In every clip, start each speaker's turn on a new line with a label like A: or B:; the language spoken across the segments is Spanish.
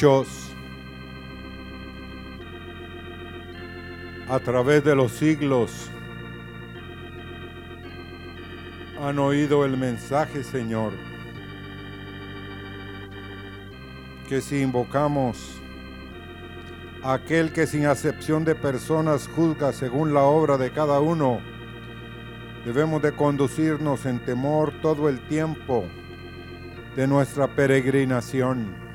A: muchos a través de los siglos han oído el mensaje, Señor, que si invocamos a aquel que sin acepción de personas juzga según la obra de cada uno, debemos de conducirnos en temor todo el tiempo de nuestra peregrinación.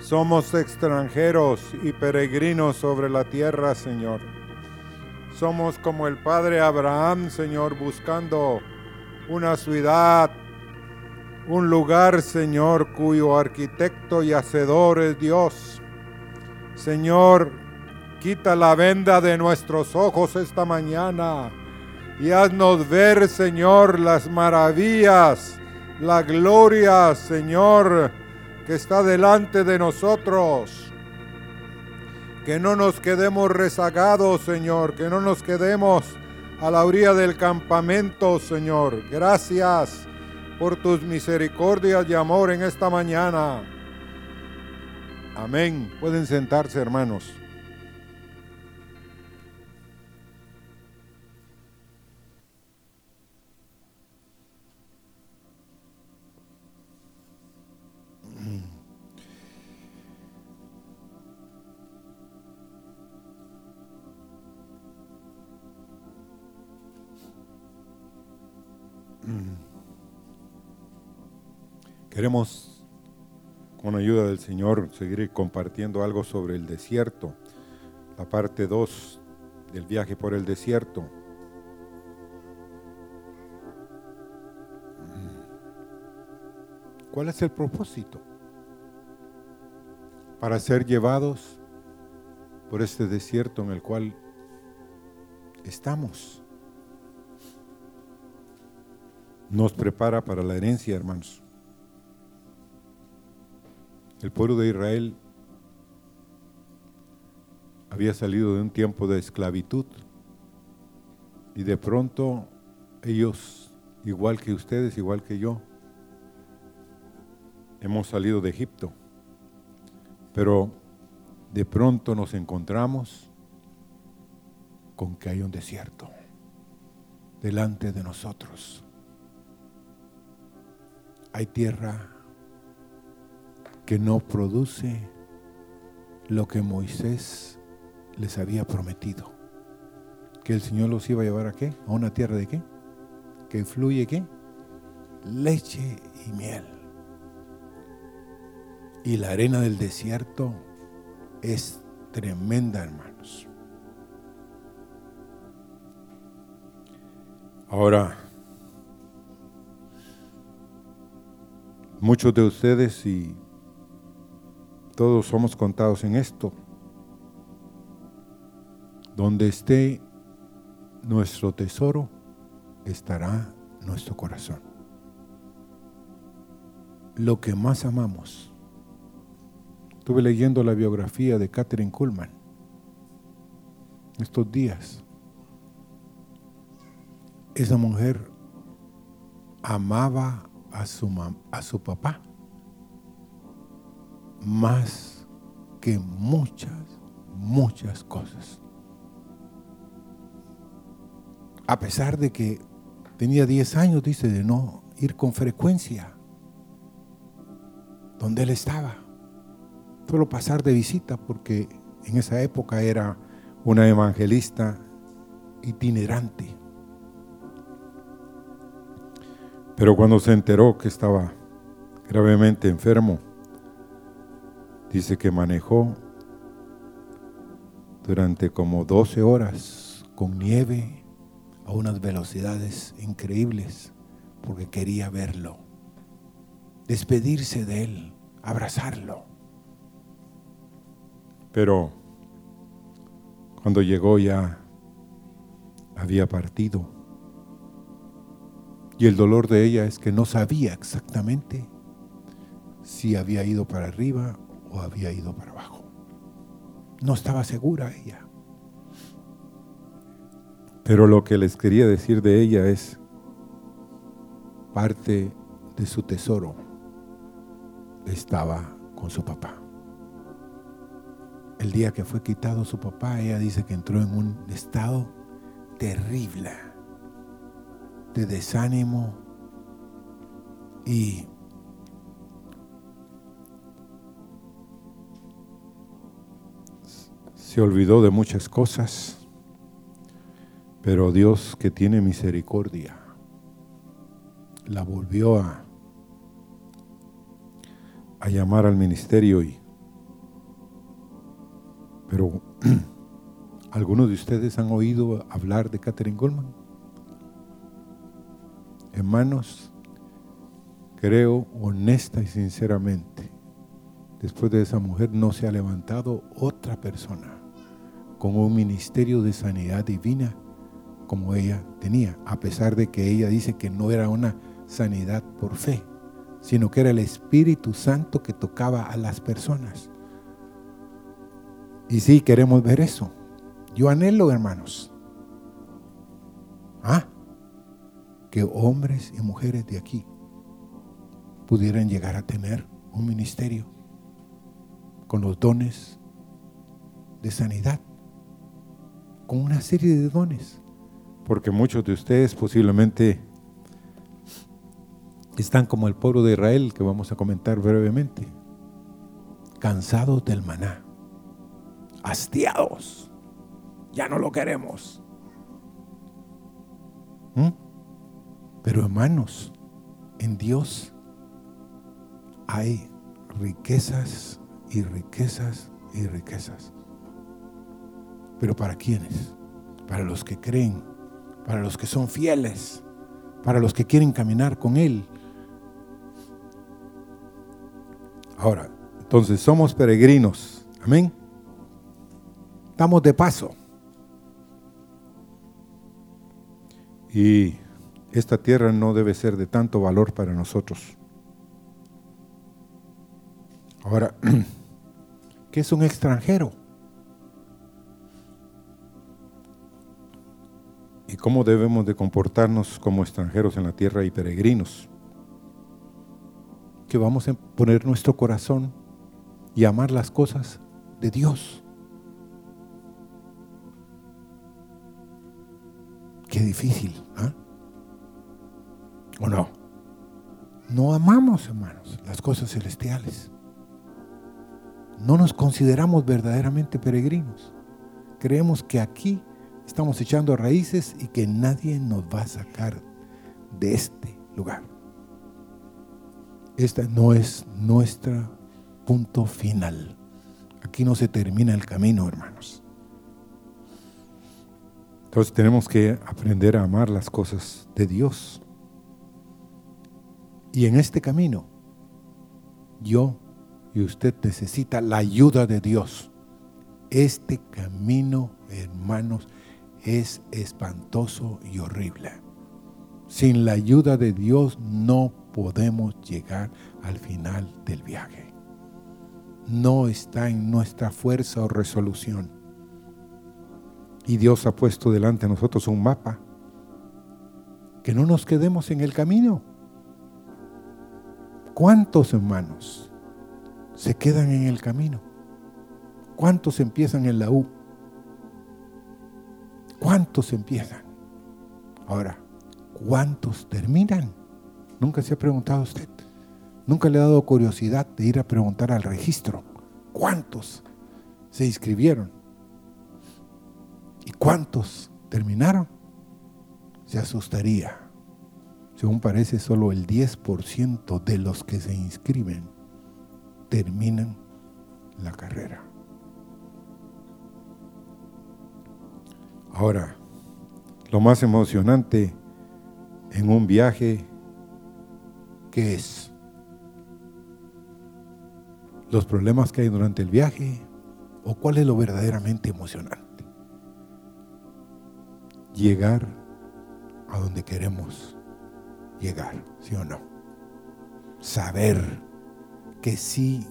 A: Somos extranjeros y peregrinos sobre la tierra, Señor. Somos como el Padre Abraham, Señor, buscando una ciudad, un lugar, Señor, cuyo arquitecto y hacedor es Dios. Señor, quita la venda de nuestros ojos esta mañana y haznos ver, Señor, las maravillas, la gloria, Señor, que está delante de nosotros. Que no nos quedemos rezagados, Señor, que no nos quedemos a la orilla del campamento, Señor. Gracias por tus misericordias y amor en esta mañana. Amén. Pueden sentarse, hermanos. Queremos, con ayuda del Señor, seguir compartiendo algo sobre el desierto, la parte 2 del viaje por el desierto. ¿Cuál es el propósito? Para ser llevados por este desierto en el cual estamos. Nos prepara para la herencia, hermanos. El pueblo de Israel había salido de un tiempo de esclavitud y de pronto ellos, igual que ustedes, igual que yo, hemos salido de Egipto, pero de pronto nos encontramos con que hay un desierto delante de nosotros. Hay tierra que no produce lo que Moisés les había prometido. Que el Señor los iba a llevar a qué? A una tierra de qué? Que fluye qué? Leche y miel. Y la arena del desierto es tremenda, hermanos. Ahora, muchos de ustedes y todos somos contados en esto. Donde esté nuestro tesoro, estará nuestro corazón. Lo que más amamos. Estuve leyendo la biografía de Catherine Kuhlman estos días. Esa mujer amaba a su, a su papá más que muchas, muchas cosas. A pesar de que tenía 10 años, dice, de no ir con frecuencia donde él estaba. Solo pasar de visita porque en esa época era una evangelista itinerante. Pero cuando se enteró que estaba gravemente enfermo, Dice que manejó durante como 12 horas con nieve a unas velocidades increíbles porque quería verlo, despedirse de él, abrazarlo. Pero cuando llegó ya había partido. Y el dolor de ella es que no sabía exactamente si había ido para arriba o había ido para abajo. No estaba segura ella. Pero lo que les quería decir de ella es parte de su tesoro estaba con su papá. El día que fue quitado su papá, ella dice que entró en un estado terrible de desánimo y se olvidó de muchas cosas, pero Dios que tiene misericordia la volvió a, a llamar al ministerio y pero algunos de ustedes han oído hablar de Catherine Goldman. Hermanos, creo honesta y sinceramente, después de esa mujer no se ha levantado otra persona con un ministerio de sanidad divina como ella tenía, a pesar de que ella dice que no era una sanidad por fe, sino que era el Espíritu Santo que tocaba a las personas. Y sí, queremos ver eso. Yo anhelo, hermanos. ¿Ah? Que hombres y mujeres de aquí pudieran llegar a tener un ministerio con los dones de sanidad, con una serie de dones. Porque muchos de ustedes posiblemente están como el pueblo de Israel, que vamos a comentar brevemente, cansados del maná hastiados. Ya no lo queremos. ¿Mm? Pero hermanos, en Dios hay riquezas y riquezas y riquezas. Pero ¿para quiénes? Para los que creen, para los que son fieles, para los que quieren caminar con Él. Ahora, entonces somos peregrinos. Amén. Estamos de paso. Y esta tierra no debe ser de tanto valor para nosotros. Ahora, ¿qué es un extranjero? ¿Y cómo debemos de comportarnos como extranjeros en la tierra y peregrinos? Que vamos a poner nuestro corazón y amar las cosas de Dios. Qué difícil, ¿ah? ¿O no? No amamos, hermanos, las cosas celestiales. No nos consideramos verdaderamente peregrinos. Creemos que aquí estamos echando raíces y que nadie nos va a sacar de este lugar. Este no es nuestro punto final. Aquí no se termina el camino, hermanos. Entonces tenemos que aprender a amar las cosas de Dios. Y en este camino, yo y usted necesita la ayuda de Dios. Este camino, hermanos, es espantoso y horrible. Sin la ayuda de Dios no podemos llegar al final del viaje. No está en nuestra fuerza o resolución. Y Dios ha puesto delante de nosotros un mapa. Que no nos quedemos en el camino. ¿Cuántos hermanos se quedan en el camino? ¿Cuántos empiezan en la U? ¿Cuántos empiezan? Ahora, ¿cuántos terminan? Nunca se ha preguntado usted. Nunca le ha dado curiosidad de ir a preguntar al registro. ¿Cuántos se inscribieron? ¿Y cuántos terminaron? Se asustaría. Según parece, solo el 10% de los que se inscriben terminan la carrera. Ahora, lo más emocionante en un viaje, ¿qué es? ¿Los problemas que hay durante el viaje? ¿O cuál es lo verdaderamente emocionante? llegar a donde queremos llegar, ¿sí o no? Saber que sí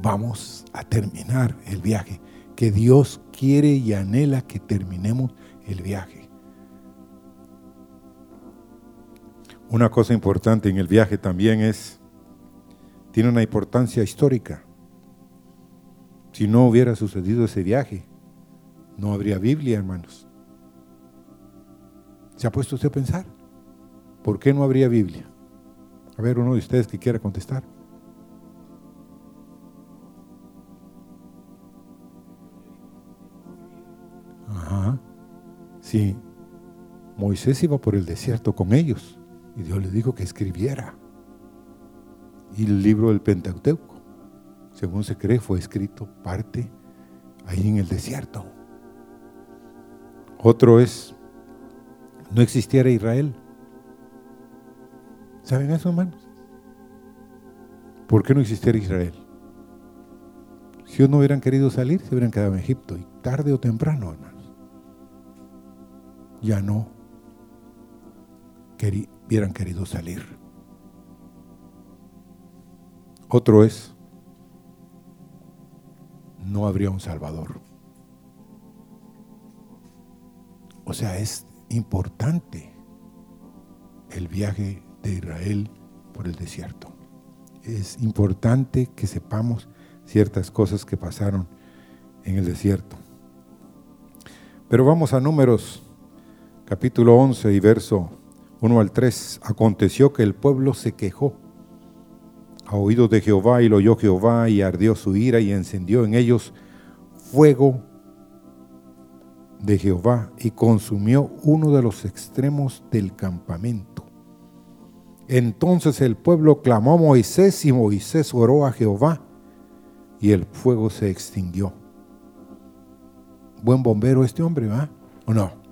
A: vamos a terminar el viaje, que Dios quiere y anhela que terminemos el viaje. Una cosa importante en el viaje también es, tiene una importancia histórica. Si no hubiera sucedido ese viaje, no habría Biblia, hermanos. ¿Se ha puesto usted a pensar? ¿Por qué no habría Biblia? A ver, uno de ustedes que quiera contestar. Ajá. Sí. Moisés iba por el desierto con ellos y Dios le dijo que escribiera. Y el libro del Pentateuco, según se cree, fue escrito parte ahí en el desierto. Otro es, no existiera Israel. ¿Saben eso, hermanos? ¿Por qué no existiera Israel? Si ellos no hubieran querido salir, se hubieran quedado en Egipto, y tarde o temprano, hermanos. Ya no hubieran querido salir. Otro es, no habría un Salvador. O sea, es importante el viaje de Israel por el desierto. Es importante que sepamos ciertas cosas que pasaron en el desierto. Pero vamos a números capítulo 11 y verso 1 al 3. Aconteció que el pueblo se quejó a oídos de Jehová y lo oyó Jehová y ardió su ira y encendió en ellos fuego de Jehová y consumió uno de los extremos del campamento. Entonces el pueblo clamó a Moisés y Moisés oró a Jehová y el fuego se extinguió. Buen bombero este hombre, ¿va? ¿O no?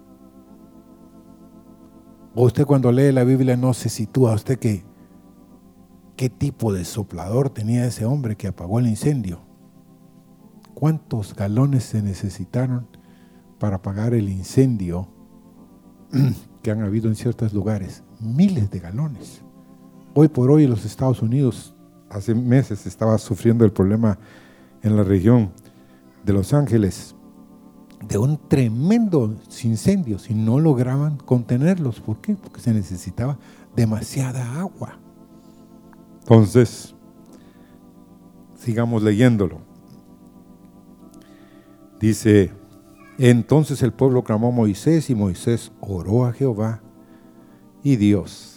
A: O usted cuando lee la Biblia no se sitúa usted que qué tipo de soplador tenía ese hombre que apagó el incendio. ¿Cuántos galones se necesitaron para apagar el incendio que han habido en ciertos lugares? Miles de galones. Hoy por hoy los Estados Unidos, hace meses estaba sufriendo el problema en la región de Los Ángeles de un tremendo incendio si no lograban contenerlos. ¿Por qué? Porque se necesitaba demasiada agua. Entonces, sigamos leyéndolo. Dice, entonces el pueblo clamó a Moisés y Moisés oró a Jehová y Dios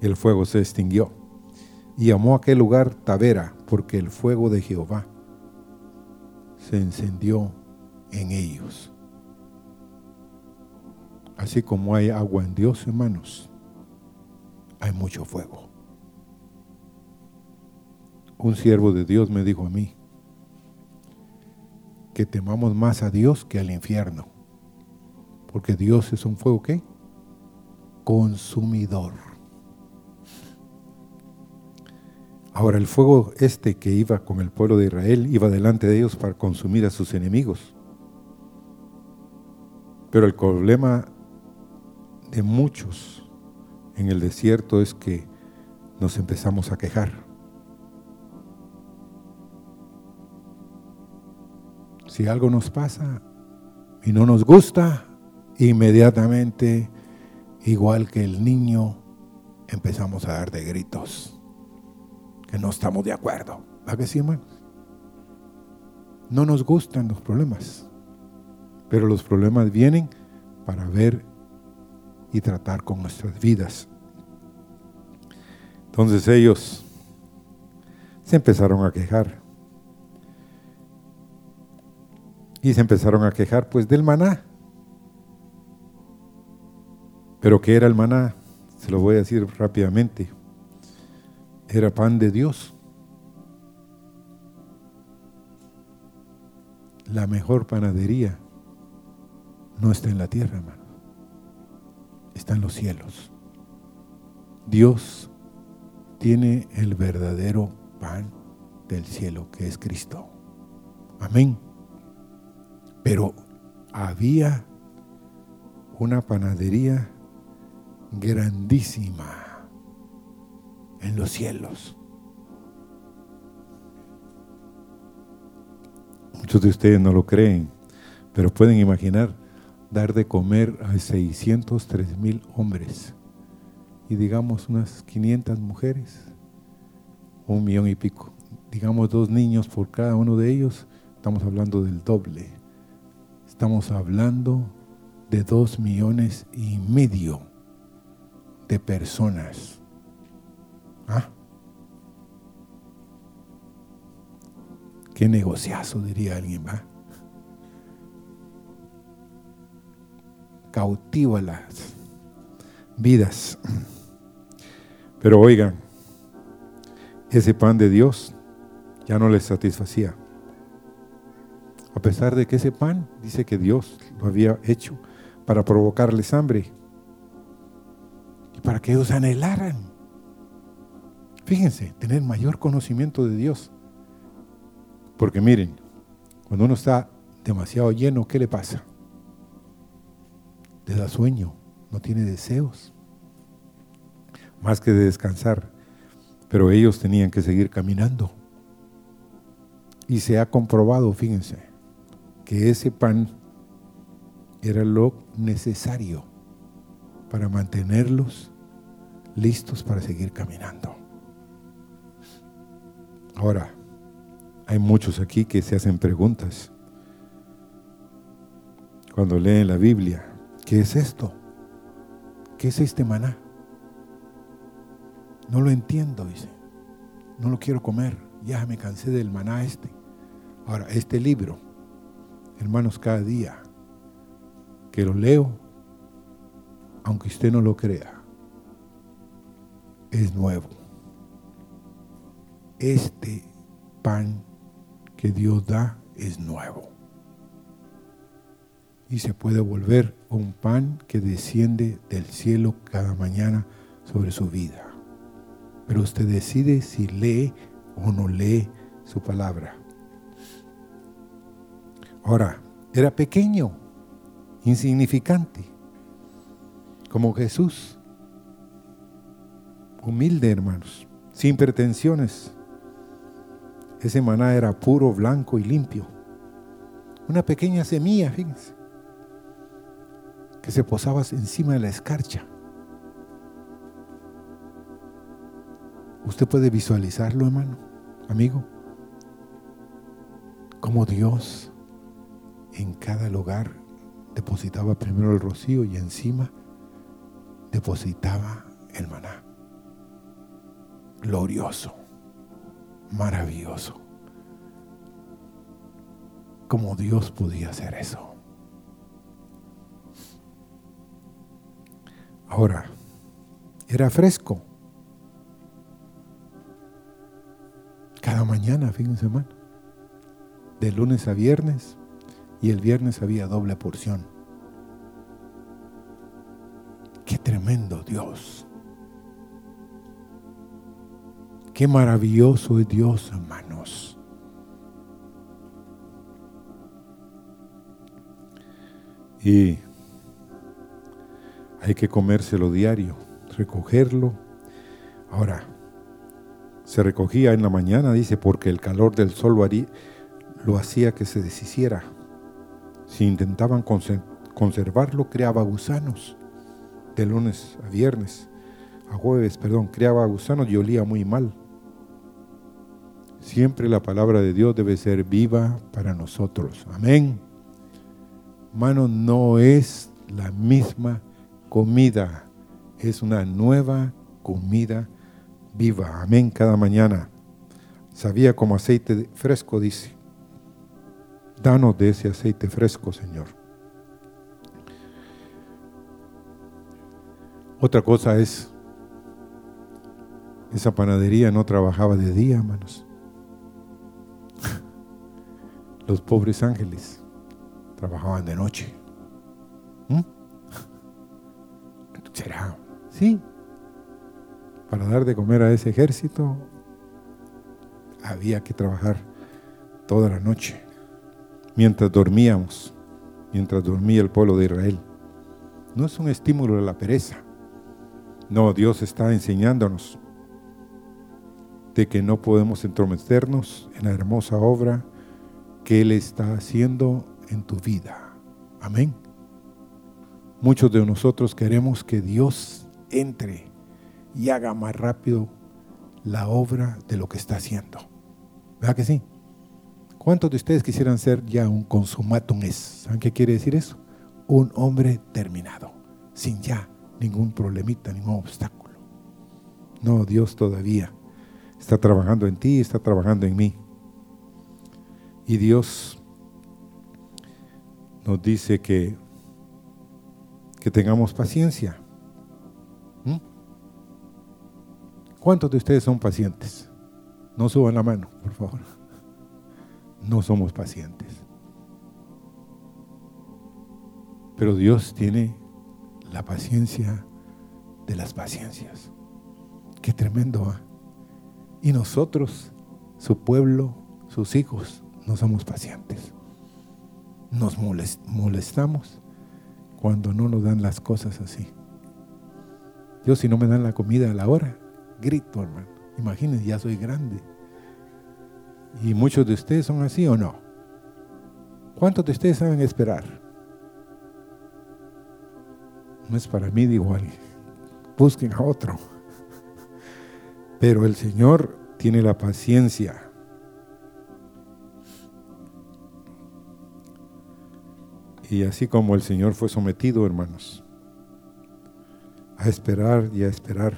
A: el fuego se extinguió. Y llamó a aquel lugar Tavera, porque el fuego de Jehová se encendió en ellos. Así como hay agua en Dios, hermanos, hay mucho fuego. Un siervo de Dios me dijo a mí que temamos más a Dios que al infierno, porque Dios es un fuego que consumidor. Ahora el fuego este que iba con el pueblo de Israel iba delante de ellos para consumir a sus enemigos. Pero el problema de muchos en el desierto es que nos empezamos a quejar. Si algo nos pasa y no nos gusta, inmediatamente, igual que el niño, empezamos a dar de gritos que no estamos de acuerdo. ¿Va que sí, hermanos? No nos gustan los problemas, pero los problemas vienen para ver y tratar con nuestras vidas. Entonces ellos se empezaron a quejar. Y se empezaron a quejar pues del maná. Pero ¿qué era el maná? Se lo voy a decir rápidamente era pan de Dios. La mejor panadería no está en la tierra, hermano. Está en los cielos. Dios tiene el verdadero pan del cielo, que es Cristo. Amén. Pero había una panadería grandísima en los cielos. Muchos de ustedes no lo creen, pero pueden imaginar dar de comer a 603 mil hombres y digamos unas 500 mujeres, un millón y pico. Digamos dos niños por cada uno de ellos, estamos hablando del doble. Estamos hablando de dos millones y medio de personas. ¿Ah? Qué negociazo, diría alguien, ¿va? Cautiva las vidas. Pero oigan, ese pan de Dios ya no les satisfacía. A pesar de que ese pan dice que Dios lo había hecho para provocarles hambre y para que ellos anhelaran. Fíjense, tener mayor conocimiento de Dios. Porque miren, cuando uno está demasiado lleno, ¿qué le pasa? Le da sueño, no tiene deseos, más que de descansar. Pero ellos tenían que seguir caminando. Y se ha comprobado, fíjense, que ese pan era lo necesario para mantenerlos listos para seguir caminando. Ahora, hay muchos aquí que se hacen preguntas cuando leen la Biblia. ¿Qué es esto? ¿Qué es este maná? No lo entiendo, dice. No lo quiero comer. Ya me cansé del maná este. Ahora, este libro, hermanos, cada día que lo leo, aunque usted no lo crea, es nuevo. Este pan que Dios da es nuevo. Y se puede volver un pan que desciende del cielo cada mañana sobre su vida. Pero usted decide si lee o no lee su palabra. Ahora, era pequeño, insignificante, como Jesús. Humilde, hermanos, sin pretensiones. Ese maná era puro, blanco y limpio. Una pequeña semilla, fíjense, que se posaba encima de la escarcha. Usted puede visualizarlo, hermano, amigo, como Dios en cada lugar depositaba primero el rocío y encima depositaba el maná. Glorioso, maravilloso. ¿Cómo Dios podía hacer eso? Ahora, era fresco. Cada mañana, fin de semana. De lunes a viernes, y el viernes había doble porción. Qué tremendo Dios. Qué maravilloso es Dios, hermanos. Y hay que comérselo diario, recogerlo. Ahora, se recogía en la mañana, dice, porque el calor del sol lo hacía que se deshiciera. Si intentaban conservarlo, creaba gusanos. De lunes a viernes, a jueves, perdón, creaba gusanos y olía muy mal. Siempre la palabra de Dios debe ser viva para nosotros. Amén. Hermano, no es la misma comida, es una nueva comida viva. Amén. Cada mañana. Sabía como aceite fresco, dice. Danos de ese aceite fresco, Señor. Otra cosa es, esa panadería no trabajaba de día, hermanos. Los pobres ángeles trabajaban de noche. ¿Mm? ¿Será? Sí. Para dar de comer a ese ejército había que trabajar toda la noche mientras dormíamos, mientras dormía el pueblo de Israel. No es un estímulo de la pereza. No, Dios está enseñándonos de que no podemos entrometernos en la hermosa obra que Él está haciendo en tu vida. Amén. Muchos de nosotros queremos que Dios entre y haga más rápido la obra de lo que está haciendo. ¿Verdad que sí? ¿Cuántos de ustedes quisieran ser ya un consumatum es? ¿Saben qué quiere decir eso? Un hombre terminado, sin ya ningún problemita, ningún obstáculo. No, Dios todavía está trabajando en ti, está trabajando en mí. Y Dios nos dice que, que tengamos paciencia. ¿Mm? ¿Cuántos de ustedes son pacientes? No suban la mano, por favor. No somos pacientes. Pero Dios tiene la paciencia de las paciencias. Qué tremendo. ¿ah? Y nosotros, su pueblo, sus hijos, no somos pacientes. Nos molestamos cuando no nos dan las cosas así. Yo si no me dan la comida a la hora, grito, hermano. Imagínense, ya soy grande. ¿Y muchos de ustedes son así o no? ¿Cuántos de ustedes saben esperar? No es para mí, digo alguien. Busquen a otro. Pero el Señor tiene la paciencia Y así como el Señor fue sometido, hermanos, a esperar y a esperar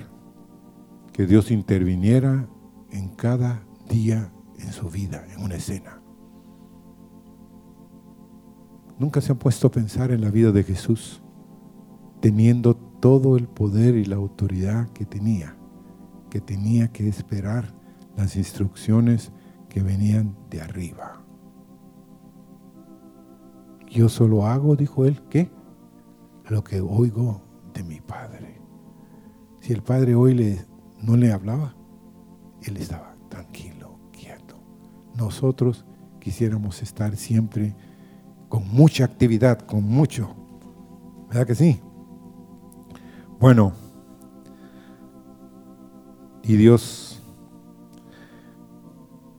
A: que Dios interviniera en cada día en su vida, en una escena. Nunca se han puesto a pensar en la vida de Jesús, teniendo todo el poder y la autoridad que tenía, que tenía que esperar las instrucciones que venían de arriba. Yo solo hago, dijo él, ¿qué? Lo que oigo de mi Padre. Si el Padre hoy le, no le hablaba, él estaba tranquilo, quieto. Nosotros quisiéramos estar siempre con mucha actividad, con mucho. ¿Verdad que sí? Bueno, y Dios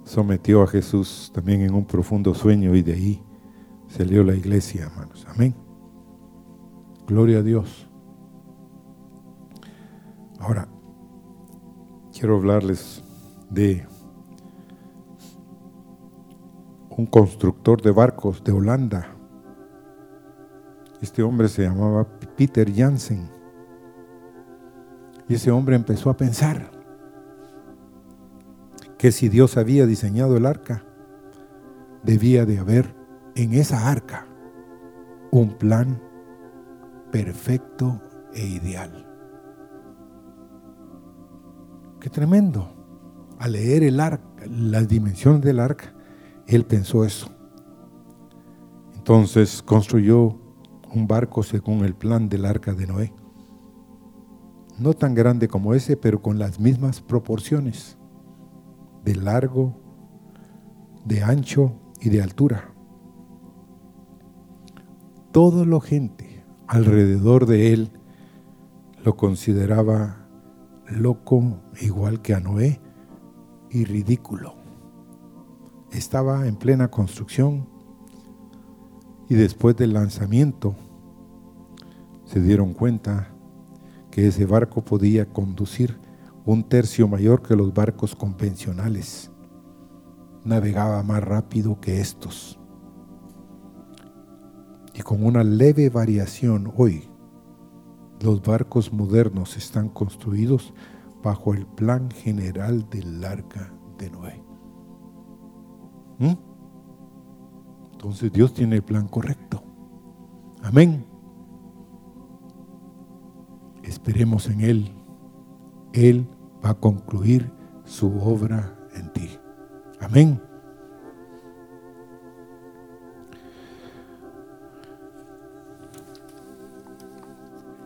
A: sometió a Jesús también en un profundo sueño y de ahí salió la iglesia, hermanos. Amén. Gloria a Dios. Ahora, quiero hablarles de un constructor de barcos de Holanda. Este hombre se llamaba Peter Jansen. Y ese hombre empezó a pensar que si Dios había diseñado el arca, debía de haber en esa arca un plan perfecto e ideal. Qué tremendo. Al leer el arca, las dimensiones del arca, él pensó eso. Entonces construyó un barco según el plan del arca de Noé. No tan grande como ese, pero con las mismas proporciones de largo, de ancho y de altura todo lo gente alrededor de él lo consideraba loco igual que a Noé y ridículo. Estaba en plena construcción y después del lanzamiento se dieron cuenta que ese barco podía conducir un tercio mayor que los barcos convencionales. Navegaba más rápido que estos y con una leve variación hoy, los barcos modernos están construidos bajo el plan general del arca de Noé. ¿Mm? Entonces Dios tiene el plan correcto. Amén. Esperemos en Él. Él va a concluir su obra en ti. Amén.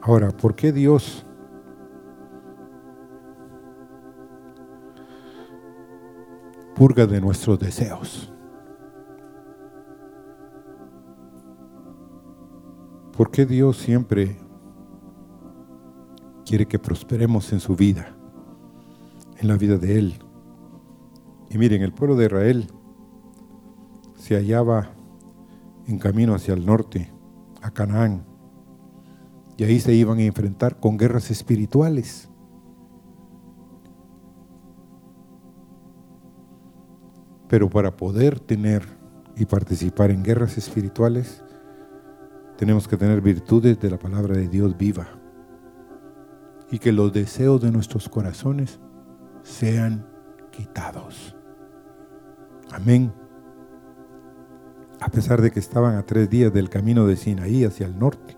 A: Ahora, ¿por qué Dios purga de nuestros deseos? ¿Por qué Dios siempre quiere que prosperemos en su vida, en la vida de Él? Y miren, el pueblo de Israel se hallaba en camino hacia el norte, a Canaán. Y ahí se iban a enfrentar con guerras espirituales. Pero para poder tener y participar en guerras espirituales, tenemos que tener virtudes de la palabra de Dios viva. Y que los deseos de nuestros corazones sean quitados. Amén. A pesar de que estaban a tres días del camino de Sinaí hacia el norte,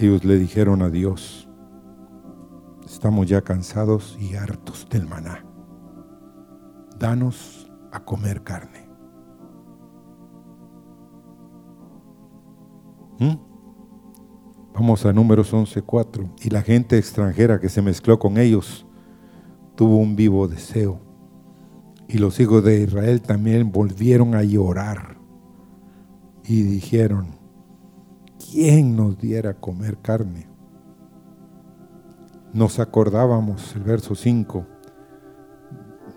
A: ellos le dijeron a Dios, estamos ya cansados y hartos del maná. Danos a comer carne. ¿Mm? Vamos a números 11.4. Y la gente extranjera que se mezcló con ellos tuvo un vivo deseo. Y los hijos de Israel también volvieron a llorar y dijeron, ¿quién nos diera comer carne? Nos acordábamos, el verso 5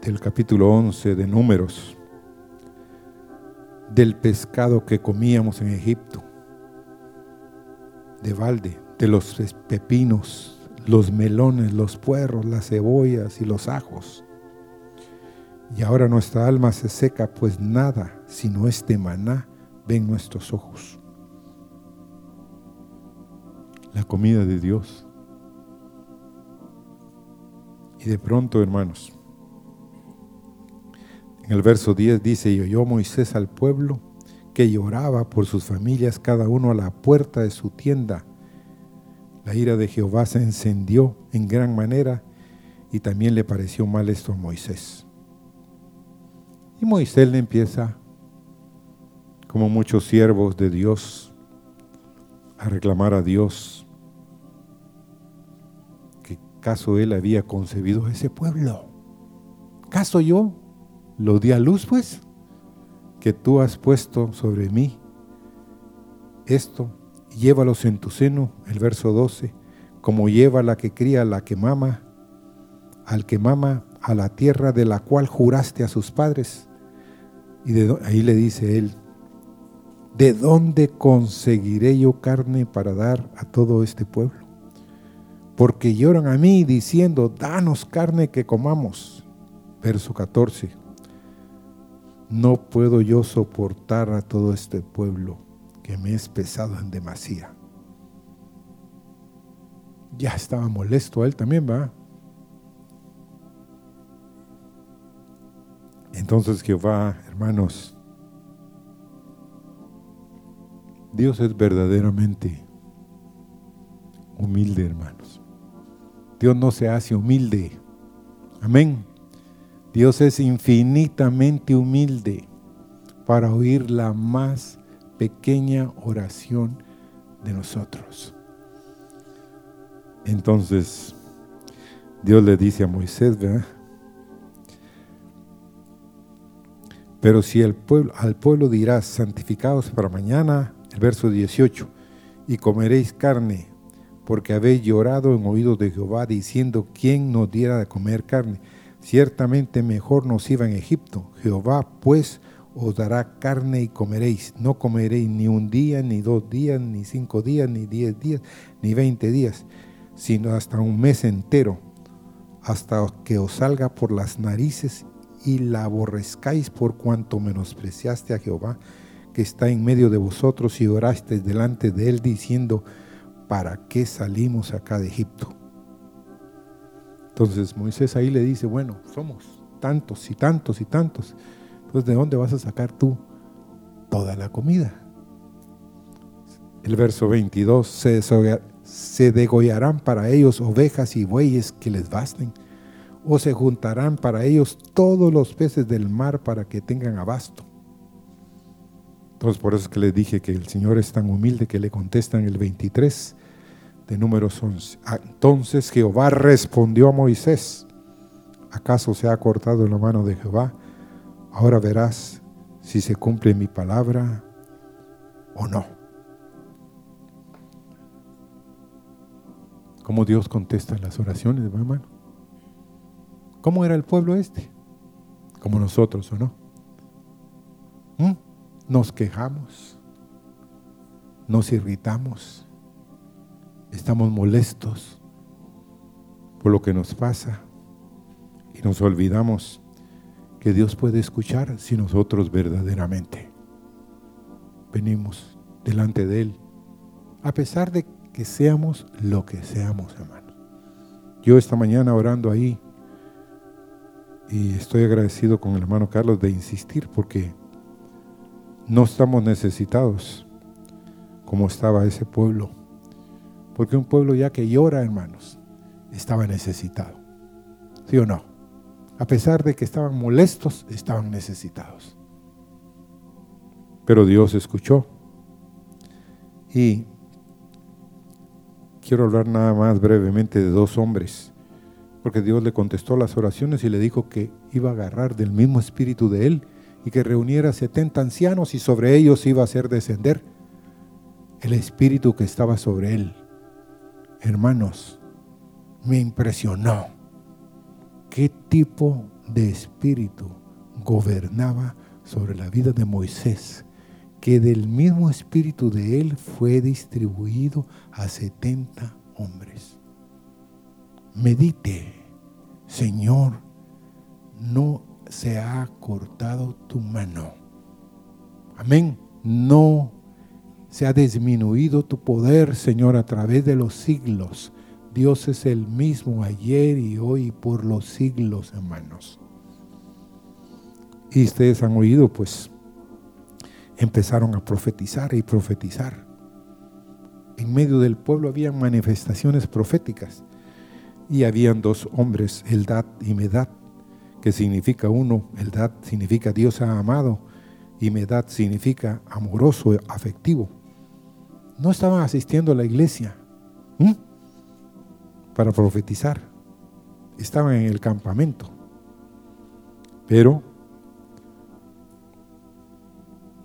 A: del capítulo 11 de Números, del pescado que comíamos en Egipto, de balde, de los pepinos, los melones, los puerros, las cebollas y los ajos. Y ahora nuestra alma se seca, pues nada sino este maná ven nuestros ojos. La comida de Dios. Y de pronto, hermanos, en el verso 10 dice, y oyó Moisés al pueblo que lloraba por sus familias, cada uno a la puerta de su tienda la ira de Jehová se encendió en gran manera y también le pareció mal esto a Moisés. Y Moisés le empieza, como muchos siervos de Dios, a reclamar a Dios que caso él había concebido ese pueblo. ¿Caso yo lo di a luz, pues? Que tú has puesto sobre mí esto llévalos en tu seno, el verso 12, como lleva la que cría la que mama, al que mama a la tierra de la cual juraste a sus padres. Y de, ahí le dice él, ¿de dónde conseguiré yo carne para dar a todo este pueblo? Porque lloran a mí diciendo, danos carne que comamos. Verso 14, no puedo yo soportar a todo este pueblo que me es pesado en demasía. Ya estaba molesto él también, va. Entonces Jehová, hermanos, Dios es verdaderamente humilde, hermanos. Dios no se hace humilde. Amén. Dios es infinitamente humilde para oír la más pequeña oración de nosotros. Entonces, Dios le dice a Moisés, Pero si al pueblo dirás, santificados para mañana, el verso 18, y comeréis carne, porque habéis llorado en oídos de Jehová, diciendo, ¿quién nos diera de comer carne? Ciertamente mejor nos iba en Egipto. Jehová, pues, os dará carne y comeréis. No comeréis ni un día, ni dos días, ni cinco días, ni diez días, ni veinte días, sino hasta un mes entero, hasta que os salga por las narices y la aborrezcáis por cuanto menospreciaste a Jehová, que está en medio de vosotros y orasteis delante de él diciendo, ¿para qué salimos acá de Egipto? Entonces Moisés ahí le dice, bueno, somos tantos y tantos y tantos entonces, ¿de dónde vas a sacar tú toda la comida? El verso 22, se, se degollarán para ellos ovejas y bueyes que les basten, o se juntarán para ellos todos los peces del mar para que tengan abasto. Entonces, por eso es que les dije que el Señor es tan humilde que le contestan el 23 de números 11. Ah, entonces Jehová respondió a Moisés, ¿acaso se ha cortado la mano de Jehová Ahora verás si se cumple mi palabra o no. ¿Cómo Dios contesta las oraciones, hermano? ¿Cómo era el pueblo este? Como nosotros, ¿o no? ¿Mm? Nos quejamos, nos irritamos, estamos molestos por lo que nos pasa. Y nos olvidamos que Dios puede escuchar si nosotros verdaderamente venimos delante de Él, a pesar de que seamos lo que seamos, hermanos. Yo esta mañana orando ahí, y estoy agradecido con el hermano Carlos de insistir porque no estamos necesitados como estaba ese pueblo. Porque un pueblo ya que llora, hermanos, estaba necesitado. ¿Sí o no? A pesar de que estaban molestos, estaban necesitados. Pero Dios escuchó. Y quiero hablar nada más brevemente de dos hombres, porque Dios le contestó las oraciones y le dijo que iba a agarrar del mismo espíritu de él y que reuniera 70 ancianos y sobre ellos iba a hacer descender el espíritu que estaba sobre él. Hermanos, me impresionó qué tipo de espíritu gobernaba sobre la vida de Moisés, que del mismo espíritu de él fue distribuido a 70 hombres. Medite, Señor, no se ha cortado tu mano. Amén. No se ha disminuido tu poder, Señor, a través de los siglos. Dios es el mismo ayer y hoy por los siglos, hermanos. Y ustedes han oído, pues, empezaron a profetizar y profetizar. En medio del pueblo habían manifestaciones proféticas y habían dos hombres, Eldad y Medad, que significa uno, Eldad significa Dios ha amado y Medad significa amoroso, afectivo. No estaban asistiendo a la iglesia para profetizar, estaban en el campamento, pero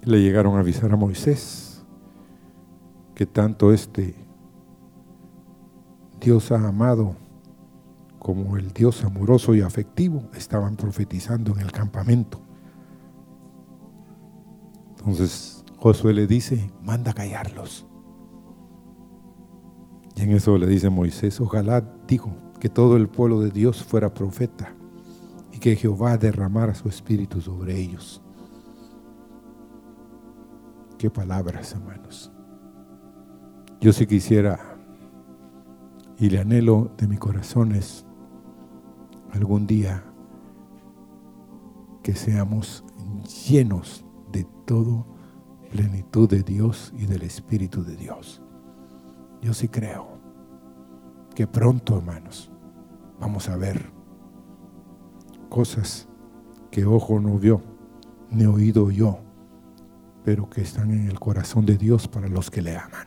A: le llegaron a avisar a Moisés que tanto este Dios ha amado como el Dios amoroso y afectivo estaban profetizando en el campamento. Entonces Josué le dice, manda callarlos. Y en eso le dice Moisés, ojalá, dijo, que todo el pueblo de Dios fuera profeta y que Jehová derramara su espíritu sobre ellos. Qué palabras, hermanos. Yo sí quisiera, y le anhelo de mi corazón es algún día que seamos llenos de todo plenitud de Dios y del Espíritu de Dios. Yo sí creo que pronto, hermanos, vamos a ver cosas que ojo no vio, ni oído yo, pero que están en el corazón de Dios para los que le aman.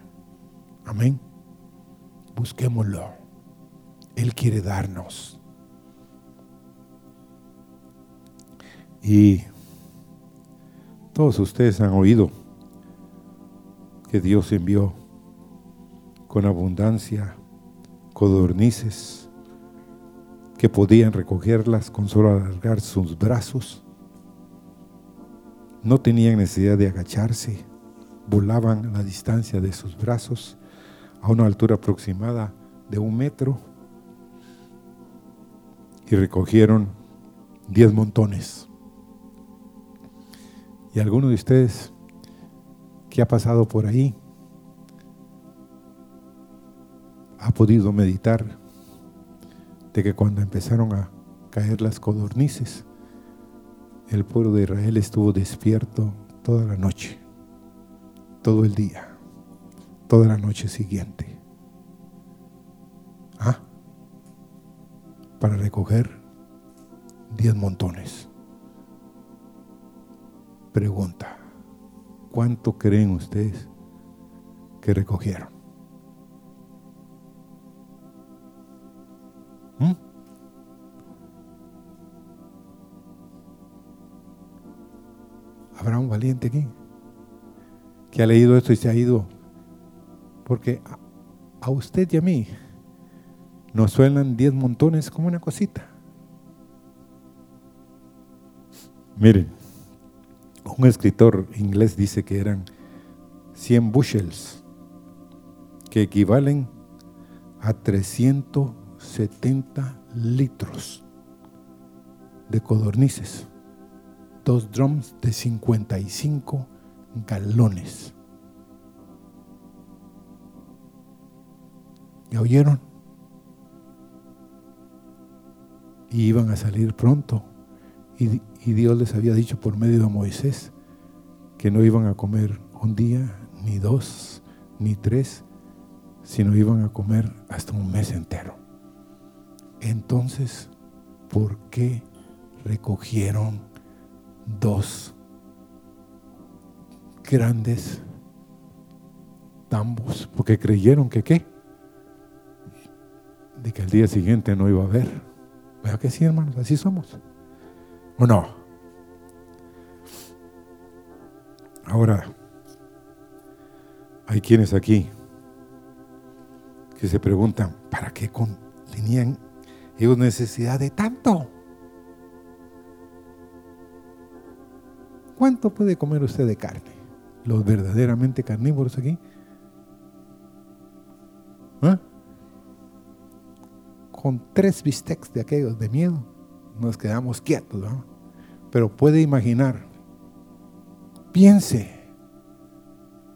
A: Amén. Busquémoslo. Él quiere darnos Y todos ustedes han oído que Dios envió con abundancia codornices que podían recogerlas con solo alargar sus brazos. No tenían necesidad de agacharse, volaban a la distancia de sus brazos a una altura aproximada de un metro y recogieron diez montones. Y alguno de ustedes que ha pasado por ahí ha podido meditar de que cuando empezaron a caer las codornices, el pueblo de Israel estuvo despierto toda la noche, todo el día, toda la noche siguiente. ¿Ah? Para recoger diez montones. Pregunta, ¿cuánto creen ustedes que recogieron? ¿Mm? ¿Habrá un valiente aquí que ha leído esto y se ha ido? Porque a, usted y a mí nos suenan diez montones como una cosita. Miren, un escritor inglés dice que eran 100 bushels, que equivalen a 370 litros de codornices. dos drums de 55 galones. ¿Ya oyeron? Y iban a salir pronto. Y, y, Dios les había dicho por medio de Moisés que no iban a comer un día, ni dos, ni tres, sino iban a comer hasta un mes entero. Entonces, ¿por qué recogieron dos grandes tambos? Porque creyeron que qué? De que al día siguiente no iba a haber. ¿Verdad que sí, hermanos? Así somos. ¿O no? Ahora, hay quienes aquí que se preguntan, ¿para qué tenían ellos necesidad de tanto? ¿Cuánto puede comer usted de carne? Los verdaderamente carnívoros aquí. ¿Ah? Con tres bistecs de aquellos de miedo nos quedamos quietos. ¿no? Pero puede imaginar, piense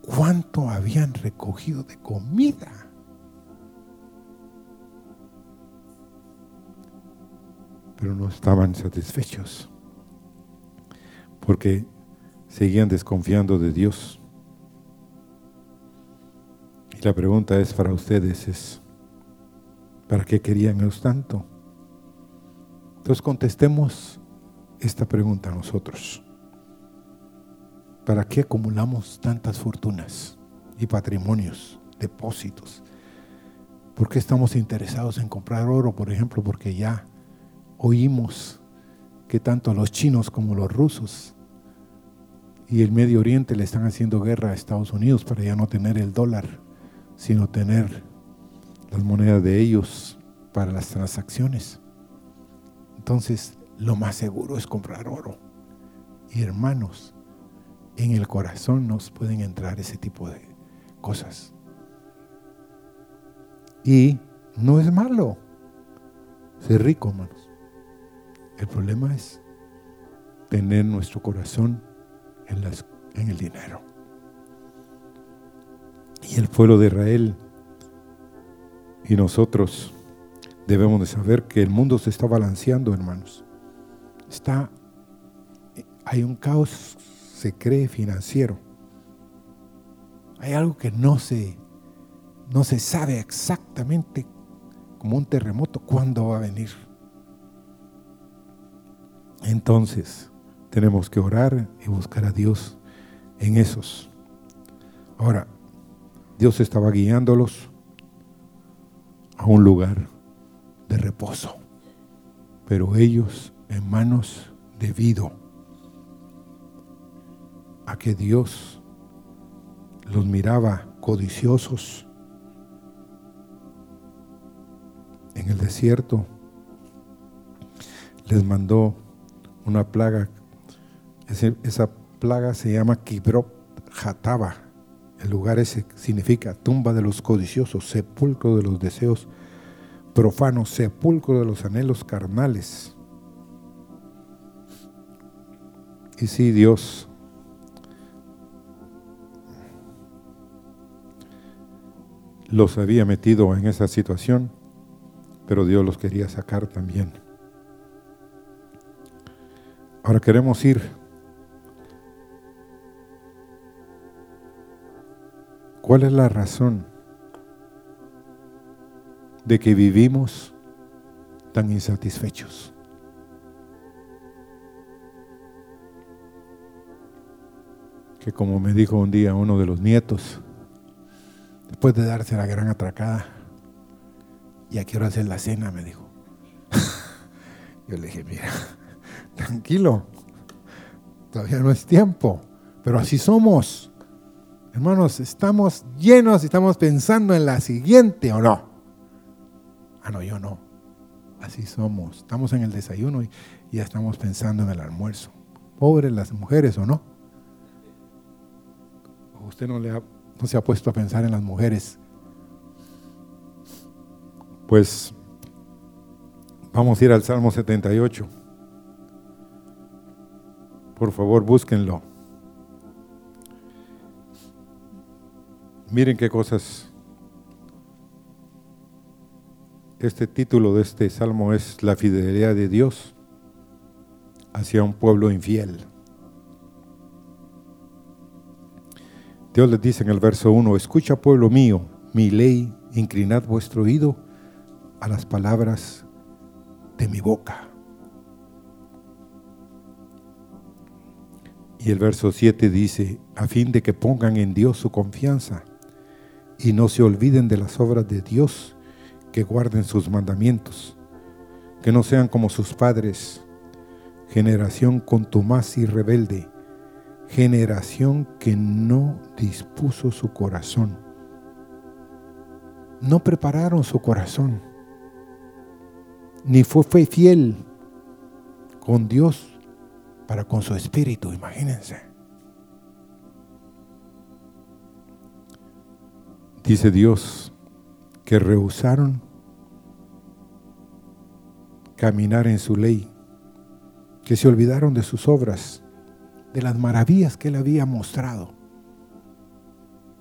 A: cuánto habían recogido de comida. Pero no estaban satisfechos porque seguían desconfiando de Dios. Y la pregunta es para ustedes es, ¿para qué querían ellos tanto? Entonces contestemos esta pregunta a nosotros. ¿Para qué acumulamos tantas fortunas y patrimonios, depósitos? ¿Por qué estamos interesados en comprar oro, por ejemplo? Porque ya oímos que tanto los chinos como los rusos y el Medio Oriente le están haciendo guerra a Estados Unidos para ya no tener el dólar, sino tener las monedas de ellos para las transacciones. Entonces, lo más seguro es comprar oro. Y hermanos, en el corazón nos pueden entrar ese tipo de cosas. Y no es malo ser rico, hermanos. El problema es tener nuestro corazón en, en el dinero. Y el pueblo de Israel y nosotros debemos de saber que el mundo se está balanceando, hermanos. Está, hay un caos, se cree financiero. Hay algo que no se, no se sabe exactamente como un terremoto cuándo va a venir. Entonces, tenemos que orar y buscar a Dios en esos. Ahora, Dios estaba guiándolos a un lugar reposo, pero ellos en manos debido a que Dios los miraba codiciosos en el desierto, les mandó una plaga esa plaga se llama Kibrot Hataba. El lugar ese significa tumba de los codiciosos, sepulcro de los deseos profanos, sepulcro de los anhelos carnales. Y sí, Dios los había metido en esa situación, pero Dios los quería sacar también. Ahora queremos ir ¿Cuál es la razón de que vivimos tan insatisfechos? Que como me dijo un día uno de los nietos, después de darse la gran atracada, ya quiero hacer la cena, me dijo. Yo le dije, mira, tranquilo, todavía no es tiempo, pero así somos. Hermanos, ¿estamos llenos y estamos pensando en la siguiente o no? Ah, no, yo no. Así somos. Estamos en el desayuno y ya estamos pensando en el almuerzo. Pobres las mujeres o no. Usted no, le se ha puesto a pensar en las mujeres. Pues vamos a ir al Salmo 78. Por favor, búsquenlo. Miren qué cosas. Este título de este salmo es La fidelidad de Dios hacia un pueblo infiel. Dios les dice en el verso 1, escucha pueblo mío, mi ley, inclinad vuestro oído a las palabras de mi boca. Y el verso 7 dice, a fin de que pongan en Dios su confianza y no se olviden de las obras de Dios, que guarden sus mandamientos, que no sean como sus padres, generación contumaz y rebelde, generación que no dispuso su corazón. No prepararon su corazón, ni fue, fue fiel con Dios para con su espíritu, imagínense. Dice Dios que rehusaron caminar en su ley, que se olvidaron de sus obras, de las maravillas que él había mostrado.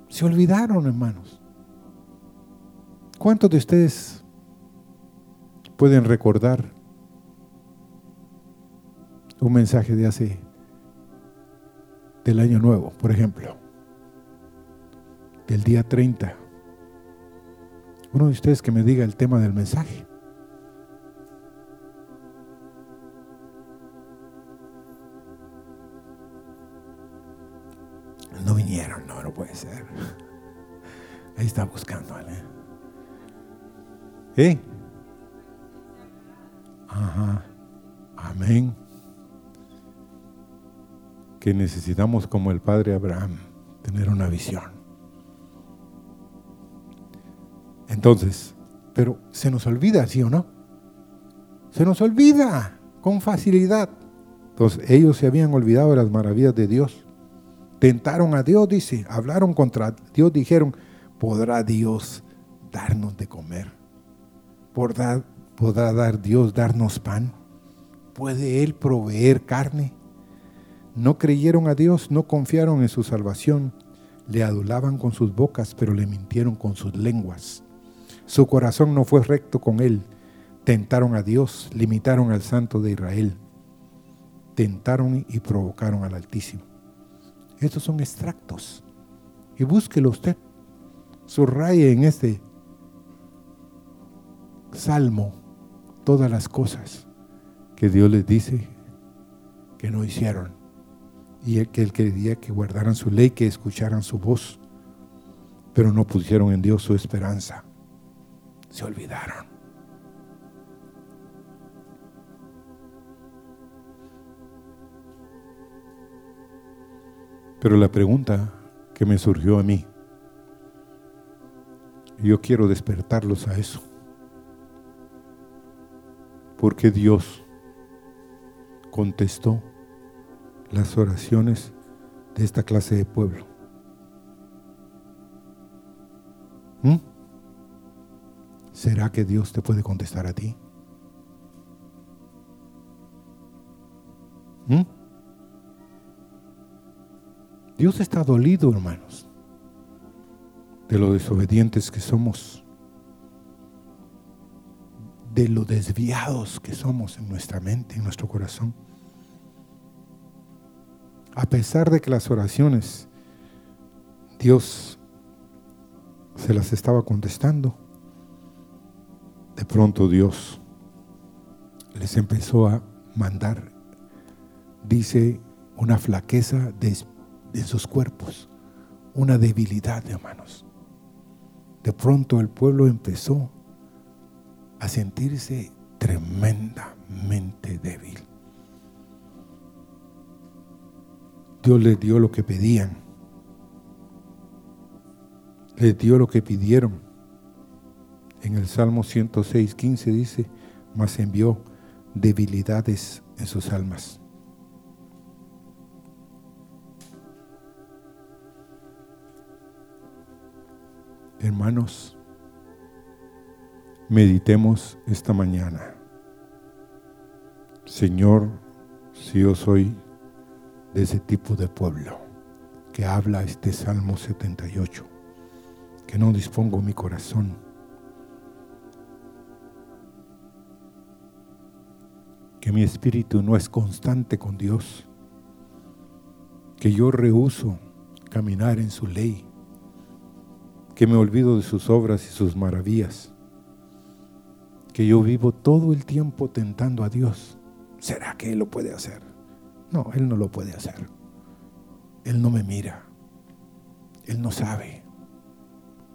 A: Se olvidaron, hermanos. ¿Cuántos de ustedes pueden recordar un mensaje de hace del año nuevo, por ejemplo, del día 30. Uno de ustedes que me diga el tema del mensaje. No vinieron, no, no puede ser. Ahí está buscando, ¿eh? ¿Eh? Ajá. Amén que necesitamos como el padre Abraham, tener una visión. Entonces, pero se nos olvida, ¿sí o no? Se nos olvida con facilidad. Entonces, ellos se habían olvidado de las maravillas de Dios. Tentaron a Dios, dice, hablaron contra Dios, dijeron, ¿podrá Dios darnos de comer? ¿Podrá, dar Dios darnos pan? ¿Puede Él proveer carne? No creyeron a Dios, no confiaron en su salvación, le adulaban con sus bocas, pero le mintieron con sus lenguas. Su corazón no fue recto con él. Tentaron a Dios, limitaron al Santo de Israel. Tentaron y provocaron al Altísimo. Estos son extractos. Y búsquelo usted. Subraye en este salmo todas las cosas que Dios les dice que no hicieron y el que él quería que guardaran su ley, que escucharan su voz, pero no pusieron en Dios su esperanza. Se olvidaron. Pero la pregunta que me surgió a mí, yo quiero despertarlos a eso. ¿Por qué Dios contestó las oraciones de esta clase de pueblo. ¿Mm? ¿Será que Dios te puede contestar a ti? ¿Mm? Dios está dolido, hermanos, de lo desobedientes que somos, de lo desviados que somos en nuestra mente, en nuestro corazón a pesar de que las oraciones Dios se las estaba contestando, de pronto Dios les empezó a mandar, dice, una flaqueza de, sus cuerpos, una debilidad, hermanos. De pronto el pueblo empezó a sentirse tremendamente débil. Dios les dio lo que pedían. Les dio lo que pidieron. En el Salmo 106, 15 dice, mas envió debilidades en sus almas. Hermanos, meditemos esta mañana. Señor, si yo soy de ese tipo de pueblo que habla este Salmo 78, que no dispongo mi corazón. Que mi espíritu no es constante con Dios, que yo rehuso caminar en su ley, que me olvido de sus obras y sus maravillas, que yo vivo todo el tiempo tentando a Dios. ¿Será que Él lo puede hacer? No, Él no lo puede hacer. Él no me mira. Él no sabe.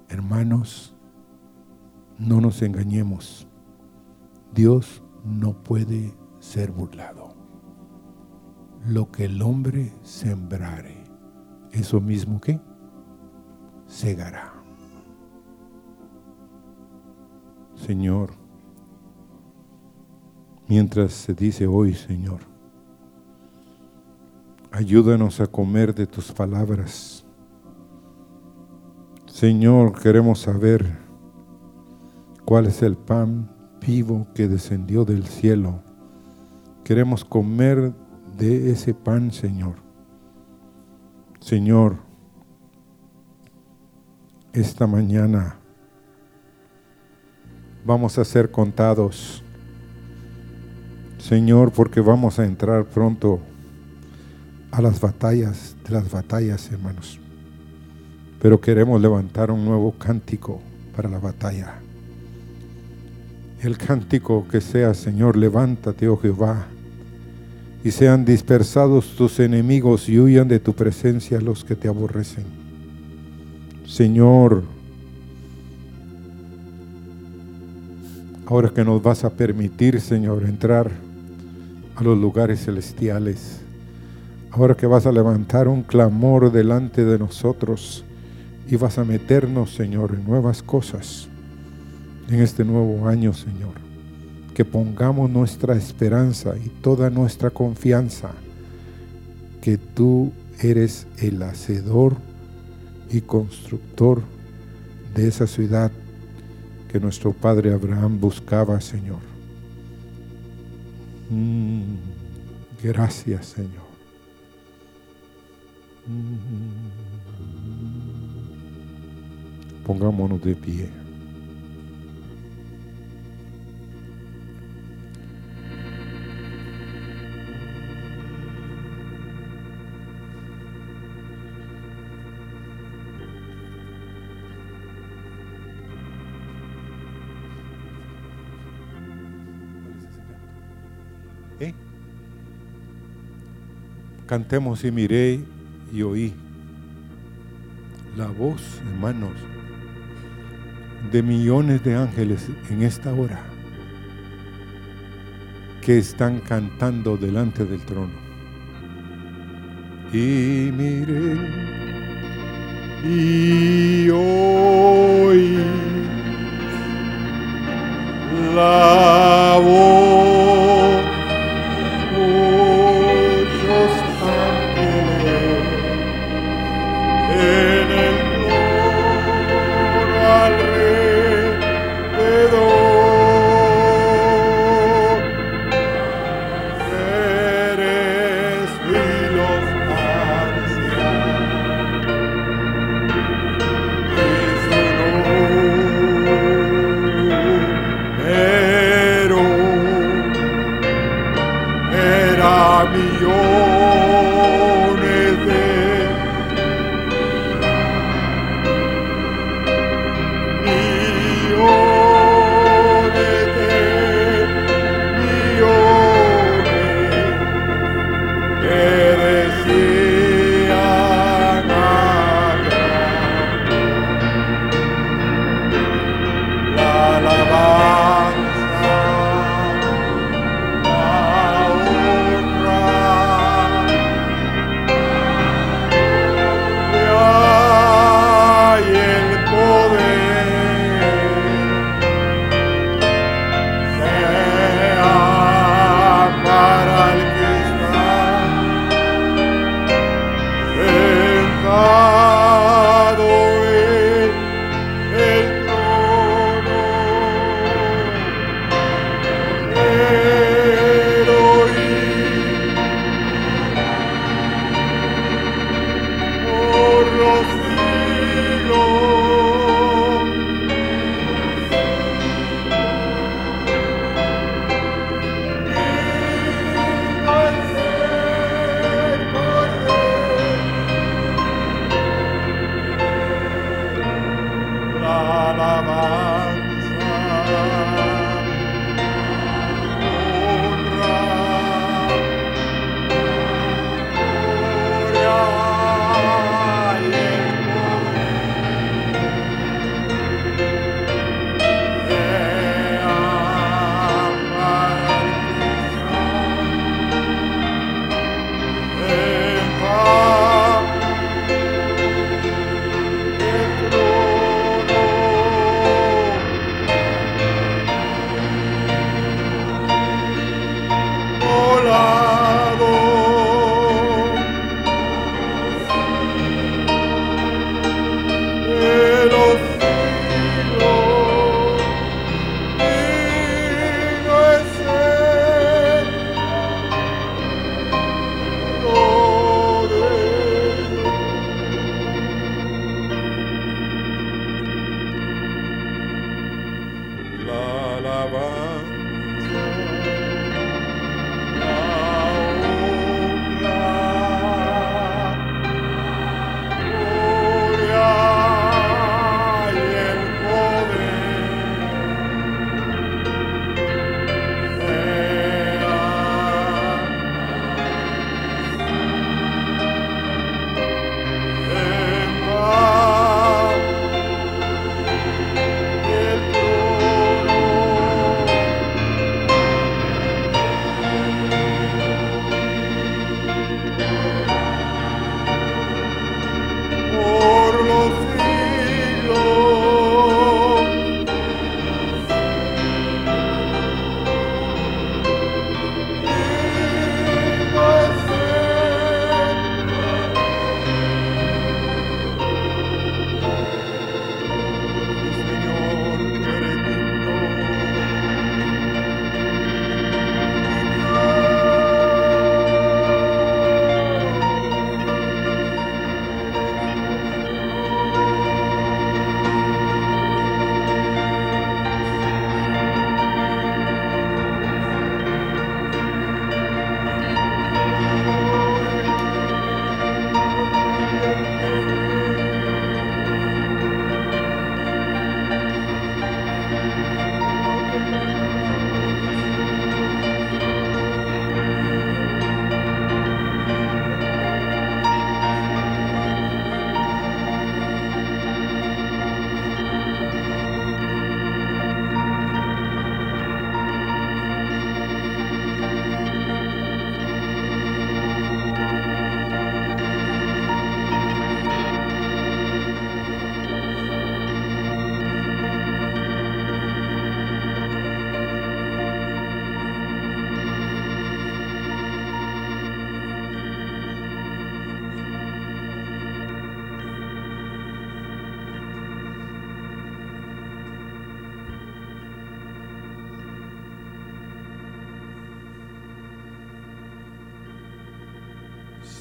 A: Hermanos, no nos engañemos. Dios no puede ser burlado. Lo que el hombre sembrare, eso mismo que segará. Señor, mientras se dice hoy, Señor, ayúdanos a comer de tus palabras. Señor, queremos saber cuál es el pan vivo que descendió del cielo. Queremos comer de ese pan, Señor. Señor, esta mañana vamos a ser contados. Señor, porque vamos a entrar pronto a las batallas de las batallas, hermanos. Pero queremos levantar un nuevo cántico para la batalla. El cántico que sea, Señor, levántate, oh Jehová, y sean dispersados tus enemigos y huyan de tu presencia los que te aborrecen. Señor, ahora que nos vas a permitir, Señor, entrar a los lugares celestiales, ahora que vas a levantar un clamor delante de nosotros y vas a meternos, Señor, en nuevas cosas en este nuevo año, Señor. Que pongamos nuestra esperanza y toda nuestra confianza que tú eres el hacedor y constructor de esa ciudad que nuestro padre Abraham buscaba, Señor. Mm, gracias, Señor. Pongámonos de pie. Cantemos y miré y oí la voz, hermanos, de millones de ángeles en esta hora que están cantando delante del trono. Y miré y oí la voz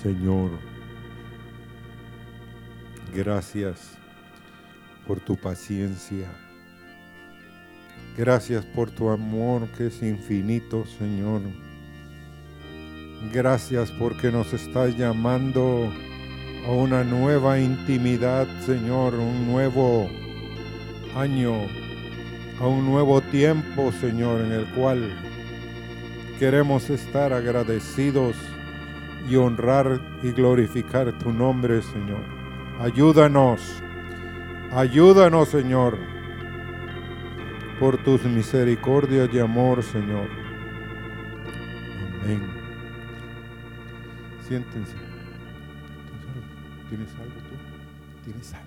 A: Señor. Gracias por tu paciencia. Gracias por tu amor que es infinito, Señor. Gracias porque nos estás llamando a una nueva intimidad, Señor, un nuevo año, a un nuevo tiempo, Señor, en el cual queremos estar agradecidos y honrar y glorificar tu nombre, Señor. Ayúdanos, ayúdanos, Señor, por tus misericordias y amor, Señor. Amén. Siéntense. ¿Tienes algo tú? ¿Tienes algo?